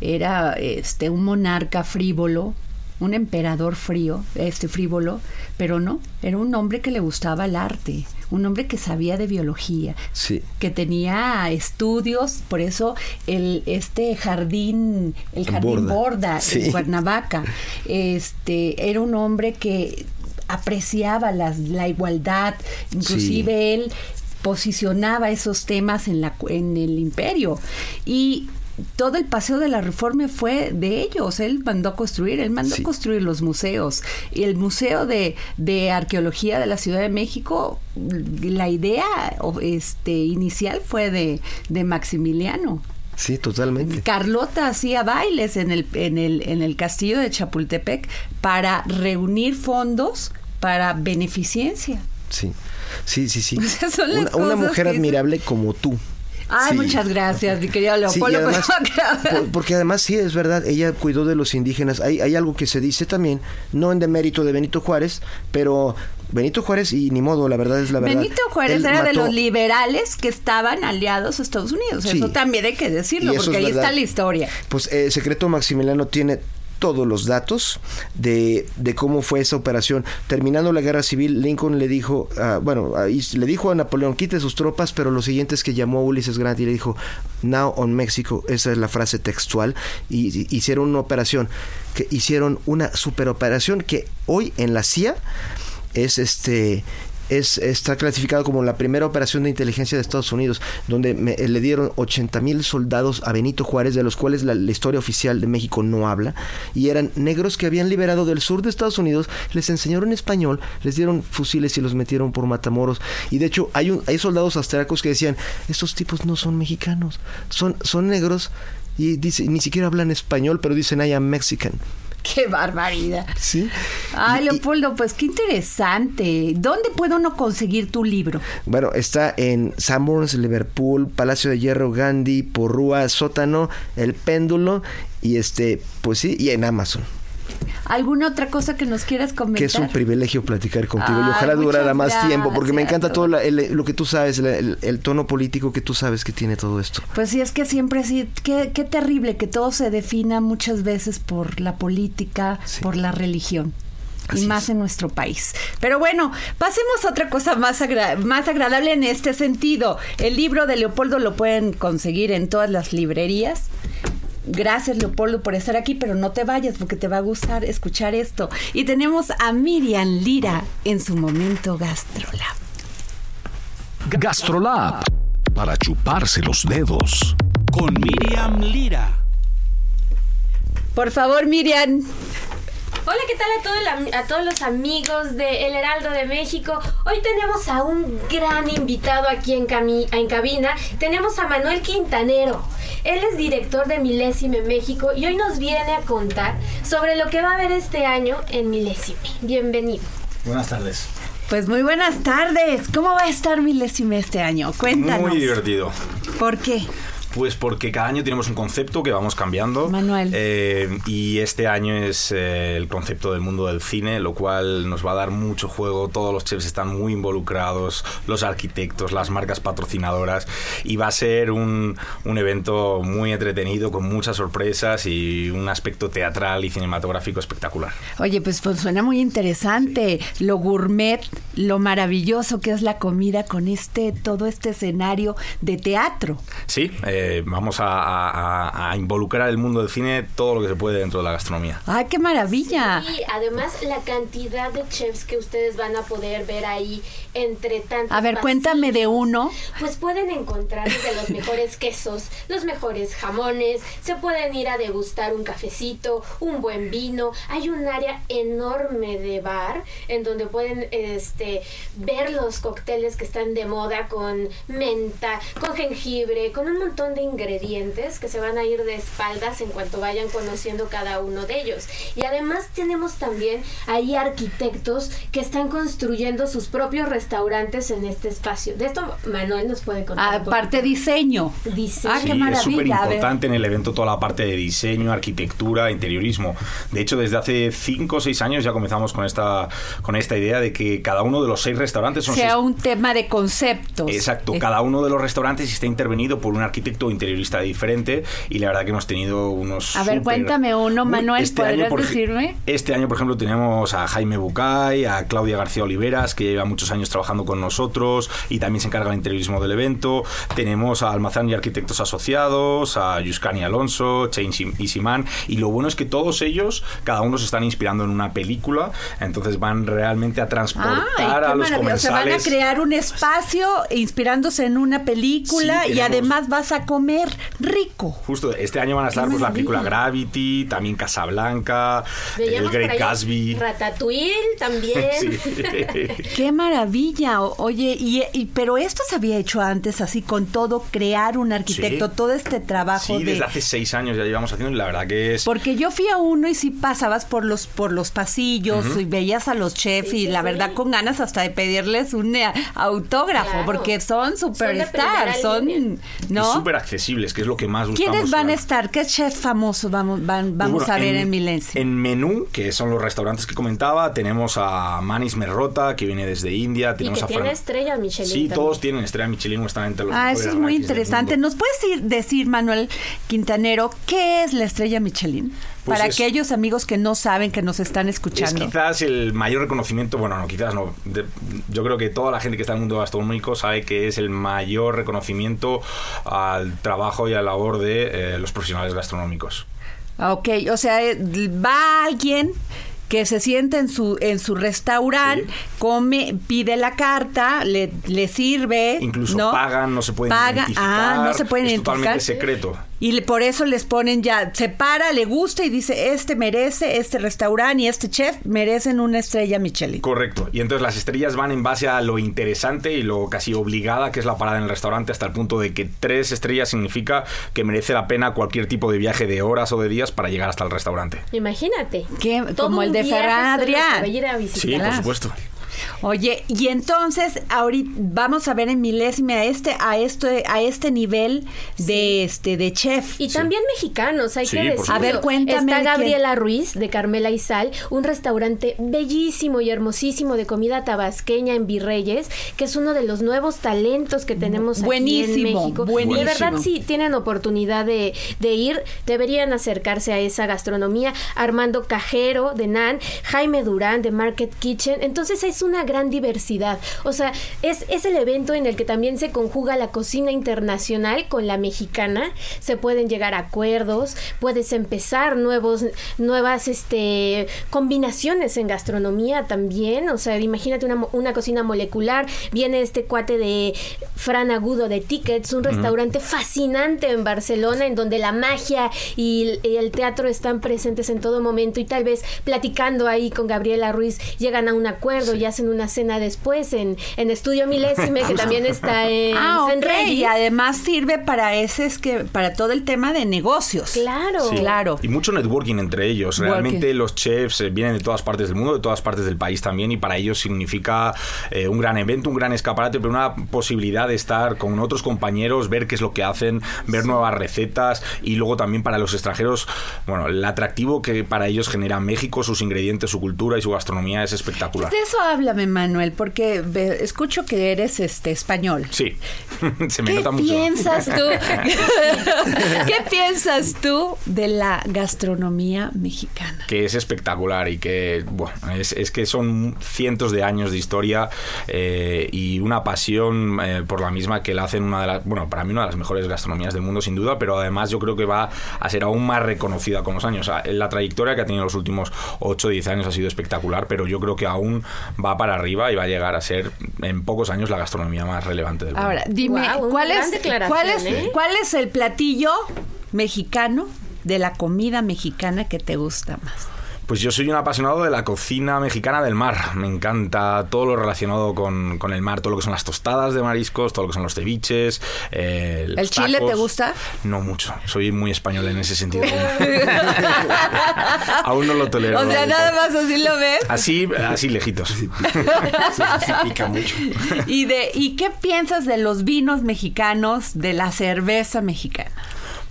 era este, un monarca frívolo, un emperador frío, este frívolo, pero no, era un hombre que le gustaba el arte, un hombre que sabía de biología, Sí. que tenía estudios, por eso el este jardín, el jardín Borda. Borda, Sí. en Cuernavaca, este era un hombre que apreciaba las- la igualdad, inclusive él posicionaba esos temas en la en el imperio y todo el paseo de la reforma fue de ellos. Él mandó a construir, él mandó Sí. a construir los museos. Y el Museo de, de Arqueología de la Ciudad de México, la idea este, inicial fue de, de Maximiliano. Sí, totalmente. Carlota hacía bailes en el, en el, en el castillo de Chapultepec para reunir fondos para beneficencia. Sí. Sí, sí, sí. O sea, son las una, mujer admirable como tú. Ay, Sí. muchas gracias, mi querido Sí, Leopoldo. además- pero- por- porque además sí es verdad, ella cuidó de los indígenas. Hay, hay algo que se dice también, no en demérito de Benito Juárez, pero Benito Juárez y ni modo, la verdad es la verdad. Benito Juárez Él era de los liberales que estaban aliados a Estados Unidos. Sí. Eso también hay que decirlo, porque es ahí está la historia. Pues eh, Secreto Maximiliano tiene todos los datos de, de cómo fue esa operación. Terminando la guerra civil, Lincoln le dijo, ah, bueno, le dijo a Napoleón, quite sus tropas, pero lo siguiente es que llamó a Ulises Grant y le dijo, now on Mexico, esa es la frase textual, y, y hicieron una operación, que hicieron una superoperación que hoy en la CIA es este es, está clasificado como la primera operación de inteligencia de Estados Unidos, donde me- eh, le dieron 80 mil soldados a Benito Juárez, de los cuales la, historia oficial de México no habla, y eran negros que habían liberado del sur de Estados Unidos, les enseñaron español, les dieron fusiles y los metieron por Matamoros, y de hecho hay, un, hay soldados austriacos que decían, estos tipos no son mexicanos, son, son negros, y dice, ni siquiera hablan español, pero dicen I am Mexican. Qué barbaridad. Sí. Ay, Leopoldo, pues qué interesante. ¿Dónde puede uno conseguir tu libro? Bueno, está en Sanborns, Liverpool, Palacio de Hierro, Gandhi, Porrúa, Sótano, El Péndulo y este, pues sí, y en Amazon. ¿Alguna otra cosa que nos quieras comentar? Que es un privilegio platicar contigo y ojalá durara más tiempo porque me encanta todo la- el- lo que tú sabes, el, el- el tono político que tú sabes que tiene todo esto. Pues sí, es que siempre sí, qué, qué terrible que todo se defina muchas veces por la política, por la religión. y más en nuestro país. Pero bueno, pasemos a otra cosa más, agra- más agradable en este sentido. El libro de Leopoldo lo pueden conseguir en todas las librerías. Gracias Leopoldo por estar aquí, pero no te vayas porque te va a gustar escuchar esto. Y tenemos a Miriam Lira en su momento gastrolab. Gastrolab. Para chuparse los dedos. Con Miriam Lira. Por favor, Miriam. Hola, ¿qué tal a, todo el a todos los amigos de El Heraldo de México? Hoy tenemos a un gran invitado aquí en, cami- en cabina. Tenemos a Manuel Quintanero. Él es director de Milésime México y hoy nos viene a contar sobre lo que va a haber este año en Milésime. Bienvenido. Buenas tardes. Pues muy buenas tardes. ¿Cómo va a estar Milésime este año? Cuéntanos. Muy divertido. ¿Por qué? Pues porque cada año tenemos un concepto que vamos cambiando. Manuel. Eh, y este año es eh, el concepto del mundo del cine, lo cual nos va a dar mucho juego. Todos los chefs están muy involucrados, los arquitectos, las marcas patrocinadoras. Y va a ser un, un evento muy entretenido, con muchas sorpresas y un aspecto teatral y cinematográfico espectacular. Oye, pues, pues suena muy interesante. Lo gourmet, lo maravilloso que es la comida con este, todo este escenario de teatro. Sí, eh, vamos a, a- a involucrar el mundo del cine todo lo que se puede dentro de la gastronomía. ¡Ay, qué maravilla! Y además la cantidad de chefs que ustedes van a poder ver ahí entre tantos A ver, cuéntame de uno. Pues pueden encontrar desde los mejores quesos, los mejores jamones, se pueden ir a degustar un cafecito, un buen vino. Hay un área enorme de bar en donde pueden este ver los cócteles que están de moda con menta, con jengibre, con un montón de ingredientes que se van a ir de espaldas en cuanto vayan conociendo cada uno de ellos. Y además tenemos también ahí arquitectos que están construyendo sus propios restaurantes en este espacio. De esto Manuel nos puede contar. Aparte diseño. Diseño. Ah, qué Sí, es súper maravilla. A ver. importante en el evento toda la parte de diseño, arquitectura, interiorismo. De hecho, desde hace 5 o 6 años ya comenzamos con esta, con esta idea de que cada uno de los seis restaurantes son Sea seis- un tema de conceptos. Exacto, Es- cada uno de los restaurantes está intervenido por un arquitecto interiorista diferente y la verdad que hemos tenido unos... A ver, cuéntame uno, Manuel, este año, ¿podrías por decirme? Este año, por ejemplo, tenemos a Jaime Bucay, a Claudia García Oliveras, que lleva muchos años trabajando con nosotros y también se encarga del interiorismo del evento. Tenemos a Almazán y Arquitectos Asociados, a Yuscani Alonso, Chain y Simán. Y lo bueno es que todos ellos, cada uno se están inspirando en una película, entonces van realmente a transportar Ay, a los maravilla. Se van a comensales. crear un espacio inspirándose en una película Sí, y además vas a comer rico. Justo, este año van a estar pues, la película Gravity, también Casablanca, el Veíamos por Great ahí Gatsby. Ratatouille también. Qué maravilla. Oye, y, y- pero esto se había hecho antes, así con todo, crear un arquitecto, Sí. todo este trabajo Sí, de. desde hace seis años ya llevamos haciendo y la verdad que es... Porque yo fui a uno y sí pasabas por los por los pasillos y veías a los chefs y la verdad con ganas hasta de pedirles un eh, autógrafo Claro. porque son Son superstars, son. Y ¿no? Súper accesibles, que es lo que más buscamos. ¿Quiénes van a estar? ¿Qué chefs famosos vamos van, Pues vamos bueno, a ver en, Milencio? En menú, que son los restaurantes que comentaba, tenemos a Manis Merrota, que viene desde India. Y Tenemos que a tiene Fran- estrellas Michelin. Sí, también. todos tienen estrella Michelin, están entre los Ah, eso es muy interesante. ¿Nos puedes ir- decir, Manuel Quintanero, qué es la estrella Michelin? Pues Para es- aquellos amigos que no saben, que nos están Es escuchando. quizás el mayor reconocimiento, bueno, no, quizás no. de- yo creo que toda la gente que está en el mundo gastronómico sabe que es el mayor reconocimiento al trabajo y a la labor de eh, los profesionales gastronómicos. Ok, o sea, eh, va alguien que se sienta en su en su restaurante, come, pide la carta, le, le sirve, Incluso ¿no? pagan, no se pueden Paga- identificar. ah, no se pueden es identificar. totalmente secreto. Y le- por eso les ponen ya, se para, le gusta y dice, este merece, este restaurante y este chef merecen una estrella Michelin. Correcto. Y entonces las estrellas van en base a lo interesante y lo casi obligada que es la parada en el restaurante hasta el punto de que tres estrellas significa que merece la pena cualquier tipo de viaje de horas o de días para llegar hasta el restaurante. Imagínate. Como Todo el de Ferran solo Adrià. para ir a visitar. Sí, por supuesto. Oye, y entonces ahorita vamos a ver en milésime a este a este a este nivel de este de chef. Y también mexicanos, hay Sí, que decirlo. A ver, cuéntame Está. Gabriela Ruiz, de Carmela y Sal, un restaurante bellísimo y hermosísimo de comida tabasqueña en Virreyes, que es uno de los nuevos talentos que tenemos aquí Buenísimo, en México. buenísimo. De verdad, si tienen oportunidad de, de ir, deberían acercarse a esa gastronomía. Armando Cajero, de NAN, Jaime Durán, de Market Kitchen. Entonces es una gran diversidad. O sea, es, es el evento en el que también se conjuga la cocina internacional con la mexicana. Se pueden llegar a acuerdos, puedes empezar nuevos, nuevas este, combinaciones en gastronomía también. O sea, imagínate una, una cocina molecular. Viene este cuate de Fran Agudo de Tickets, un restaurante fascinante en Barcelona en donde la magia y el, teatro están presentes en todo momento y tal vez platicando ahí con Gabriela Ruiz llegan a un acuerdo y hacen una cena después en, en Estudio Milésime que también está en Ah, San Reyes. y además sirve para ese es que para todo el tema de negocios. Claro. Sí. Claro. Y mucho networking entre ellos. Working. Realmente los chefs eh, vienen de todas partes del mundo, de todas partes del país también, y para ellos significa eh, un gran evento, un gran escaparate, pero una posibilidad de estar con otros compañeros, ver qué es lo que hacen, ver nuevas recetas, y luego también para los extranjeros, bueno, el atractivo que para ellos genera México, sus ingredientes, su cultura y su gastronomía es espectacular. De eso háblame, Manuel, porque escucho que eres este español. Sí, se me ¿Qué nota mucho. piensas tú? ¿Qué piensas tú de la gastronomía mexicana? que es espectacular y que bueno es, es que son cientos de años de historia eh, y una pasión eh, por la misma que la hacen una de las bueno para mí una de las mejores gastronomías del mundo sin duda pero además yo creo que va a ser aún más reconocida con los años O sea, la trayectoria que ha tenido los últimos 8 o 10 años ha sido espectacular pero yo creo que aún va para arriba y va a llegar a ser en pocos años la gastronomía más relevante del mundo Ahora, dime, ¿cuál, es, cuál, es, ¿eh? cuál es el platillo mexicano de la comida mexicana que te gusta más? Pues yo soy un apasionado de la cocina mexicana del mar. Me encanta todo lo relacionado con, con el mar, todo lo que son las tostadas de mariscos, todo lo que son los ceviches. eh, los ¿El chile te gusta? No mucho. Soy muy español en ese sentido. Aún no lo tolero. o sea, nada más así lo ves. Así, así lejitos. pica mucho. ¿Y, de, ¿Y qué piensas de los vinos mexicanos, de la cerveza mexicana?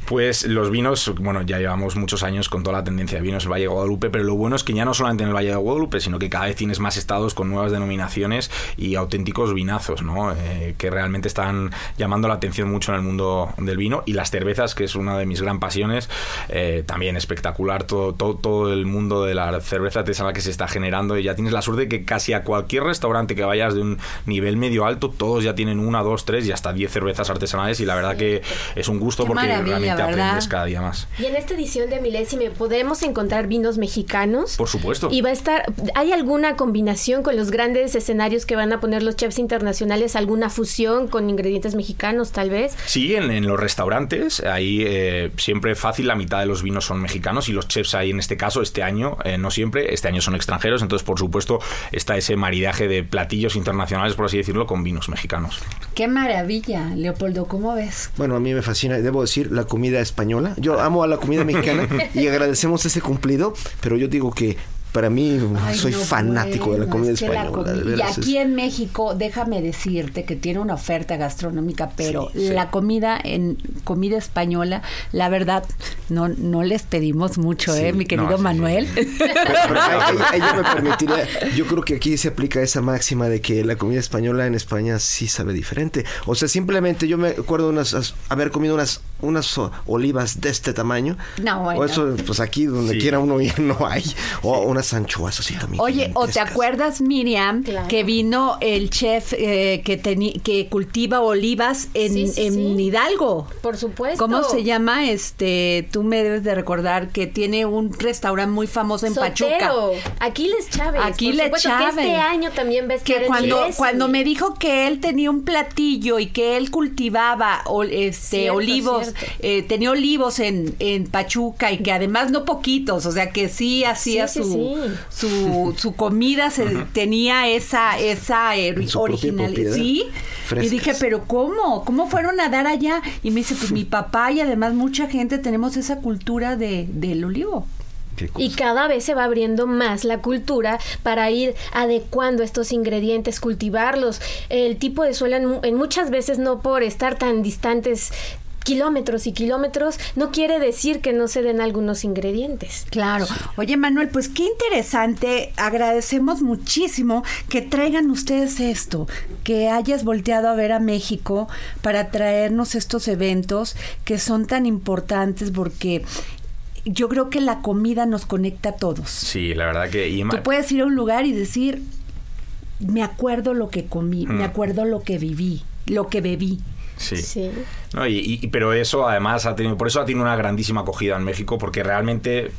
Pues los vinos, bueno, ya llevamos muchos años con toda la tendencia de vinos en el Valle de Guadalupe, pero lo bueno es que ya no solamente en el Valle de Guadalupe, sino que cada vez tienes más estados con nuevas denominaciones y auténticos vinazos, ¿no? Eh, que realmente están llamando la atención mucho en el mundo del vino. Y las cervezas, que es una de mis gran pasiones, eh, también espectacular. Todo, todo, todo el mundo de la cerveza artesana que se está generando y ya tienes la suerte de que casi a cualquier restaurante que vayas de un nivel medio alto, todos ya tienen una, dos, tres y hasta diez cervezas artesanales. Y la verdad que es un gusto Qué porque maravilla, ¿verdad? aprendes cada día más. Y en esta edición de Milésime podemos encontrar vinos mexicanos. Por supuesto. Y va a estar, ¿hay alguna combinación con los grandes escenarios que van a poner los chefs internacionales? ¿Alguna fusión con ingredientes mexicanos tal vez? Sí, en, en los restaurantes, ahí eh, siempre fácil, la mitad de los vinos son mexicanos y los chefs ahí en este caso, este año, eh, no siempre, este año son extranjeros, entonces por supuesto está ese maridaje de platillos internacionales, por así decirlo, con vinos mexicanos. Qué maravilla, Leopoldo, ¿cómo ves? Bueno, a mí me fascina, debo decir, la comida española. Yo amo a la comida mexicana y agradecemos ese cumplido, pero yo digo que para mí Ay, soy no, fanático de la comida es que la española. y aquí en México, déjame decirte que tiene una oferta gastronómica, pero Sí, sí. la comida en comida española, la verdad, no, no les pedimos mucho, ¿eh, mi querido no, sí, sí, Manuel? Pero ahí, ahí- ahí yo me permitiría, yo creo que aquí se aplica esa máxima de que la comida española en España sí sabe diferente. O sea, simplemente yo me acuerdo unas, as- haber comido unas unas olivas de este tamaño. No, bueno. O eso, pues aquí donde Sí. quiera uno ir no hay. O unas anchoas así también. Oye, ¿o te acuerdas, Miriam, que vino el chef eh, que, teni- que cultiva olivas en, Sí, sí, en sí. Hidalgo? Por supuesto. ¿Cómo se llama? Este, tú me debes de recordar que tiene un restaurante muy famoso en Pachuca. Sotero. Aquiles Chávez. Aquiles por Chávez. Que este año también estar que cuando, cuando me dijo que él tenía un platillo y que él cultivaba ol- este, Cierto, olivos, cierto. eh, tenía olivos en, en Pachuca y que además no poquitos, o sea que sí hacía Sí, sí, su, sí. Su su comida, se, tenía esa esa eh, su propia originalidad. Sí. Frescas. Y dije, pero ¿cómo? ¿Cómo fueron a dar allá? Y me dice, pues mi papá y además mucha gente tenemos esa cultura de, del olivo. Y cada vez se va abriendo más la cultura para ir adecuando estos ingredientes, cultivarlos. El tipo de suelo, en, en muchas veces no por estar tan distantes kilómetros y kilómetros, no quiere decir que no se den algunos ingredientes. Claro. Oye, Manuel, pues qué interesante. Agradecemos muchísimo que traigan ustedes esto, que hayas volteado a ver a México para traernos estos eventos que son tan importantes porque yo creo que la comida nos conecta a todos. Sí, la verdad que... y Tú puedes ir a un lugar y decir, me acuerdo lo que comí, me Mm. acuerdo lo que viví, lo que bebí. Sí. No, y, y- pero eso además ha tenido, por eso ha tenido una grandísima acogida en México, porque realmente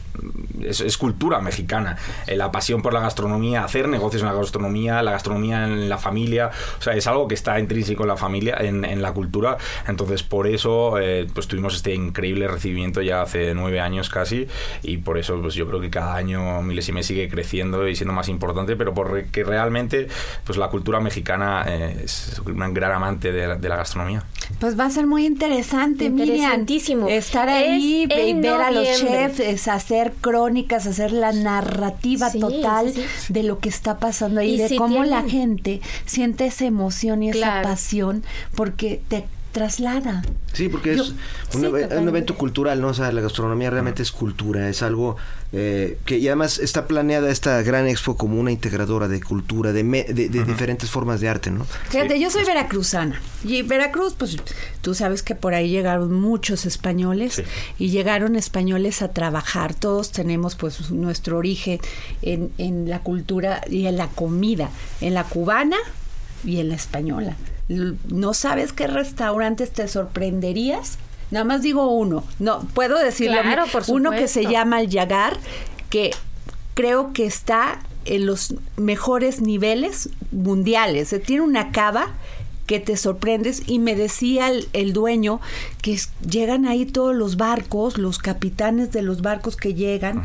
es, es cultura mexicana. Eh, la pasión por la gastronomía, hacer negocios en la gastronomía, la gastronomía en la familia, o sea, es algo que está intrínseco en la familia, en, en la cultura. Entonces, por eso, eh, pues tuvimos este increíble recibimiento ya hace nueve años casi, y por eso, pues yo creo que cada año Milésime sigue creciendo y siendo más importante, pero porque realmente, pues la cultura mexicana eh, es un gran amante de la- de la gastronomía. Pues va a ser muy interesante, Miriam. Interesantísimo. Estar Es ahí, en ver a los chefs, es hacer crónicas, hacer la narrativa Sí, total sí, de lo que está pasando ahí, Y de si cómo la gente siente esa emoción y esa pasión, porque te traslada. Sí, porque Yo- es un, sí, un evento cultural, ¿no? O sea, la gastronomía realmente es cultura, es algo eh, que y además está planeada esta gran expo como una integradora de cultura, de, me- de, de diferentes formas de arte, ¿no? Fíjate, yo soy veracruzana. Y Veracruz, pues tú sabes que por ahí llegaron muchos españoles y llegaron españoles a trabajar. Todos tenemos pues nuestro origen en, en la cultura y en la comida, en la cubana y en la española. ¿No sabes qué restaurantes te sorprenderías? Nada más digo uno. No, puedo decirlo. Claro, por Uno que se llama el Yagar, que creo que está en los mejores niveles mundiales. Tiene una cava que te sorprendes y me decía el, el dueño que es- llegan ahí todos los barcos, los capitanes de los barcos que llegan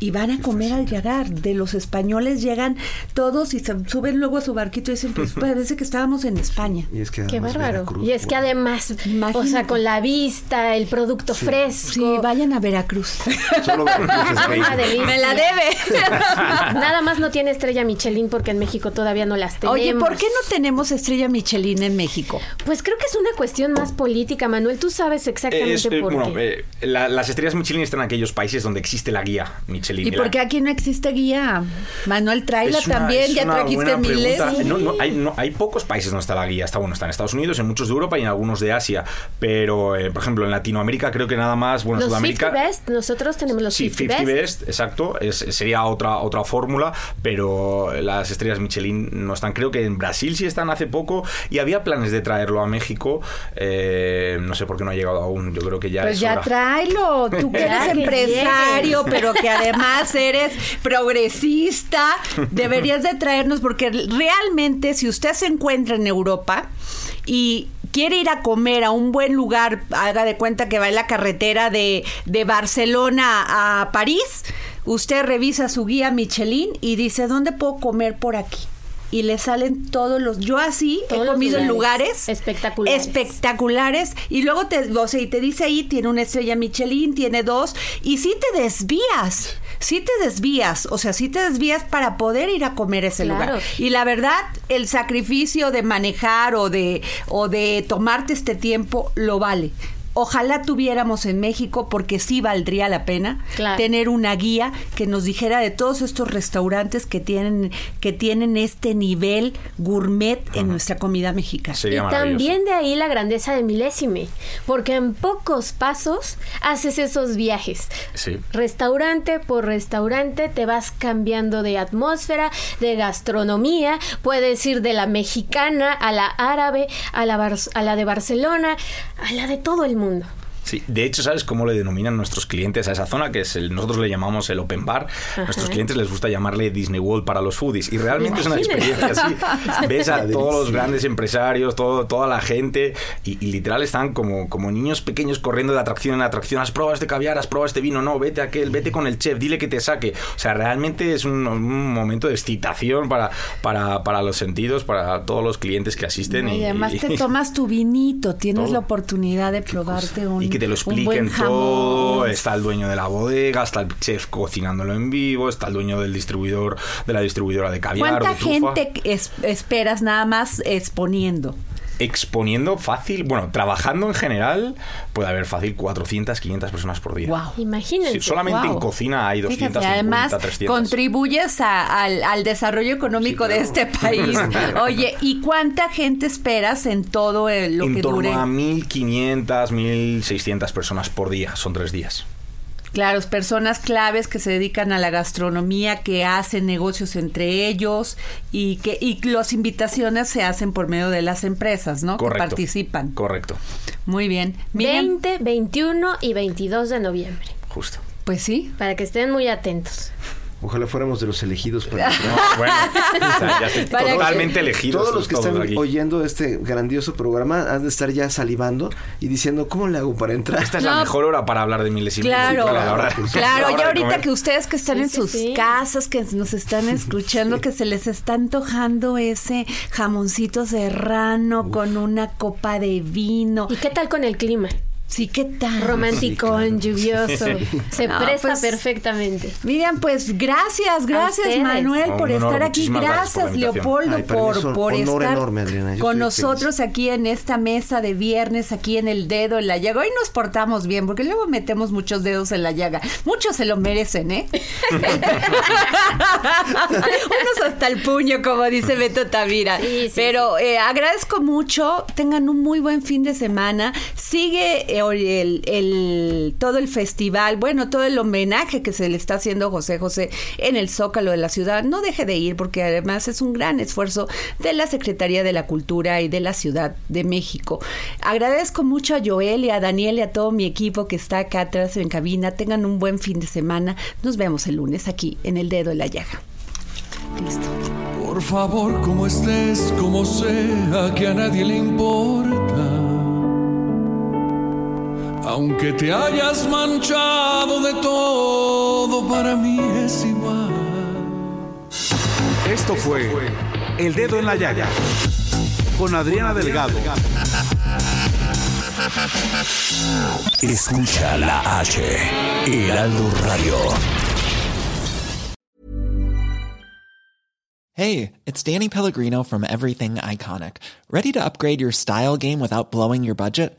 y van a comer al llegar. De los españoles llegan todos y se suben luego a su barquito y dicen, pues parece que estábamos en España. Y es que Qué bárbaro. Veracruz, y es que además, o sea, con la vista, el producto fresco. Sí, vayan a Veracruz. Solo Veracruz es bello. Una delicia. Me la debe. Nada más no tiene estrella Michelin porque en México todavía no las tenemos. Oye, ¿por qué no tenemos estrella Michelin en México? Pues creo que es una cuestión más política, Manuel. Tú sabes exactamente Es, eh, por bueno, qué. eh, la- las estrellas Michelin están en aquellos países donde existe la guía Michelin. ¿Y por qué aquí no existe guía? Manuel, tráela Es también, ya trajiste miles. No, no, hay, no, hay pocos países donde está la guía. Está bueno, está en Estados Unidos, en muchos de Europa y en algunos de Asia. Pero, eh, por ejemplo, en Latinoamérica creo que nada más, bueno, los Sudamérica. 50 Best, nosotros tenemos los Sí, 50, 50 Best. Best, exacto. Es, sería otra otra fórmula, pero las estrellas Michelin no están. Creo que en Brasil sí están hace poco y había planes de traerlo a México. Eh, no sé por qué no ha llegado aún. Yo creo que ya Pues es ya hora. tráelo, tú que eres empresario, pero que además eres progresista, deberías de traernos, porque realmente si usted se encuentra en Europa y quiere ir a comer a un buen lugar, haga de cuenta que va en la carretera de, de Barcelona a París, usted revisa su guía Michelin y dice, ¿dónde puedo comer por aquí? Y le salen todos los... Yo así Todos he comido en lugares. Espectaculares. espectaculares y luego te, o sea, y te dice ahí tiene una estrella Michelin, tiene dos y sí te desvías. Sí te desvías, o sea, sí te desvías para poder ir a comer ese Claro. lugar. Y la verdad, el sacrificio de manejar o de o de tomarte este tiempo lo vale. Ojalá tuviéramos en México, porque sí valdría la pena Claro. tener una guía que nos dijera de todos estos restaurantes que tienen, que tienen este nivel gourmet en nuestra comida mexicana. y también de ahí la grandeza de Milésime, porque en pocos pasos haces esos viajes. Sí. Restaurante por restaurante te vas cambiando de atmósfera, de gastronomía, puedes ir de la mexicana a la árabe, a la, Bar- a la de Barcelona, a la de todo el mundo. mundo. Sí, de hecho, ¿sabes cómo le denominan nuestros clientes a esa zona? Que es el, nosotros le llamamos el open bar. Ajá. Nuestros clientes les gusta llamarle Disney World para los foodies. Y realmente es una experiencia así. Ves a todos los grandes empresarios, todo, toda la gente, y, y literal están como, como niños pequeños corriendo de atracción en atracción. Has probado este caviar, has probado este vino, no, vete a aquel, vete con el chef, dile que te saque. O sea, realmente es un, un momento de excitación para, para, para los sentidos, para todos los clientes que asisten. Y y, además te tomas tu vinito, tienes la oportunidad de probarte un que te lo expliquen todo. Está el dueño de la bodega, está el chef cocinándolo en vivo, está el dueño del distribuidor, de la distribuidora de caviar. ¿Cuánta de gente es- esperas nada más exponiendo? Exponiendo fácil, bueno, trabajando en general, puede haber fácil 400, 500 personas por día. Wow. Imagínense. Sí, solamente en cocina hay 250, Fíjate, además 300. contribuyes a- al, al desarrollo económico de este país. Oye, ¿y cuánta gente esperas en todo el- lo en que torno dure? a 1500, 1600 personas por día, son tres días. Claro, personas claves que se dedican a la gastronomía, que hacen negocios entre ellos y que y las invitaciones se hacen por medio de las empresas, ¿no? Correcto. Que participan. Correcto, Muy bien. Miriam, 20, 21 y 22 de noviembre. justo. pues sí. Para que estén muy atentos. Ojalá fuéramos de los elegidos para bueno, o sea, ya estoy Para que- totalmente elegidos. Todos los que están aquí. oyendo este grandioso programa han de estar ya salivando y diciendo, ¿cómo le hago para entrar? Esta es la No. mejor hora para hablar de milésimos. Claro, la hora- la claro, hora y de ahorita que ustedes que están Sí, en sus sí. casas, que nos están escuchando, que se les está antojando ese jamoncito serrano con una copa de vino. ¿Y qué tal con el clima? Sí, ¿qué tal? Romántico, lluvioso. Se No, presta pues- perfectamente. Miriam, pues gracias, gracias. Manuel por honor, estar aquí. gracias por. Leopoldo Ay, por, es un por estar enorme, Adriana. Yo con nosotros aquí en esta mesa de viernes, aquí en el dedo en la llaga. Hoy nos portamos bien porque luego metemos muchos dedos en la llaga. Muchos se lo merecen, ¿eh? Unos hasta el puño, como dice Beto Tavira. Sí, sí, Pero eh, agradezco mucho. Tengan un muy buen fin de semana. Sigue eh, el, todo el festival, bueno, todo el homenaje que se le está haciendo José José en el Zócalo de la ciudad. No deje de ir porque además es un gran esfuerzo de la Secretaría de la Cultura y de la Ciudad de México. Agradezco mucho a Joel y a Daniel y a todo mi equipo que está acá atrás en cabina. Tengan un buen fin de semana. Nos vemos el lunes aquí en El Dedo de la Llaga. Listo. Por favor, como estés, como sea, que a nadie le importa. Aunque te hayas manchado de todo, para mí es igual. Esto fue El Dedo en la Llaga con Adriana Delgado. Escucha la H, Heraldo Radio. Hey, it's Danny Pellegrino from Everything Iconic. Ready to upgrade your style game without blowing your budget?